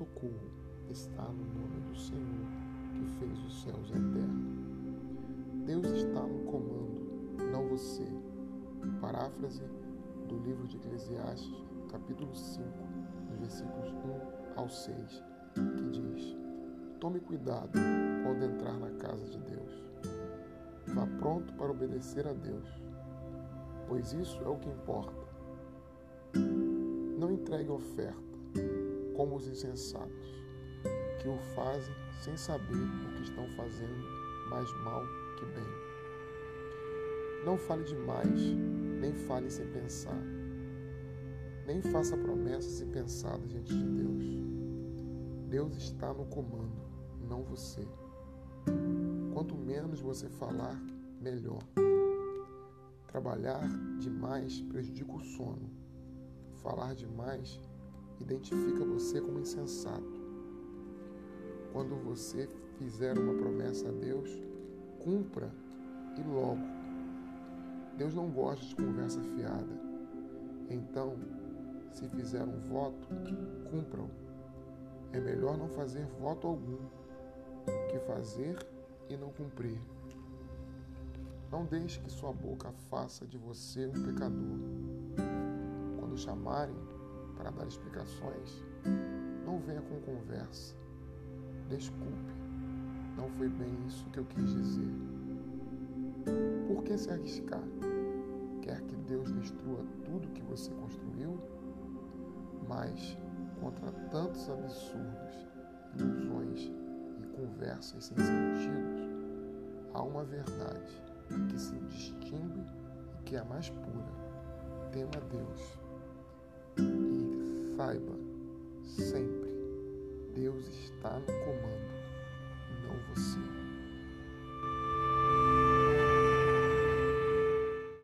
socorro está no nome do Senhor que fez os céus e a terra. Deus está no comando, não você. Paráfrase do livro de Eclesiastes, capítulo 5, versículos 1 ao 6, que diz: Tome cuidado quando entrar na casa de Deus. Vá pronto para obedecer a Deus, pois isso é o que importa. Não entregue oferta como os insensatos, que o fazem sem saber o que estão fazendo, mais mal que bem. Não fale demais, nem fale sem pensar. Nem faça promessas impensadas diante de Deus. Deus está no comando, não você. Quanto menos você falar, melhor. Trabalhar demais prejudica o sono. Falar demais identifica você como insensato. Quando você fizer uma promessa a Deus, cumpra e logo. Deus não gosta de conversa fiada. Então, se fizer um voto, cumpram. É melhor não fazer voto algum que fazer e não cumprir. Não deixe que sua boca faça de você um pecador. Quando chamarem, para dar explicações, não venha com conversa. Desculpe, não foi bem isso que eu quis dizer. Por que se arriscar? Quer que Deus destrua tudo que você construiu? Mas, contra tantos absurdos, ilusões e conversas sem sentido, há uma verdade que se distingue e que é a mais pura. Tema Deus Saiba, sempre, Deus está no comando, não você.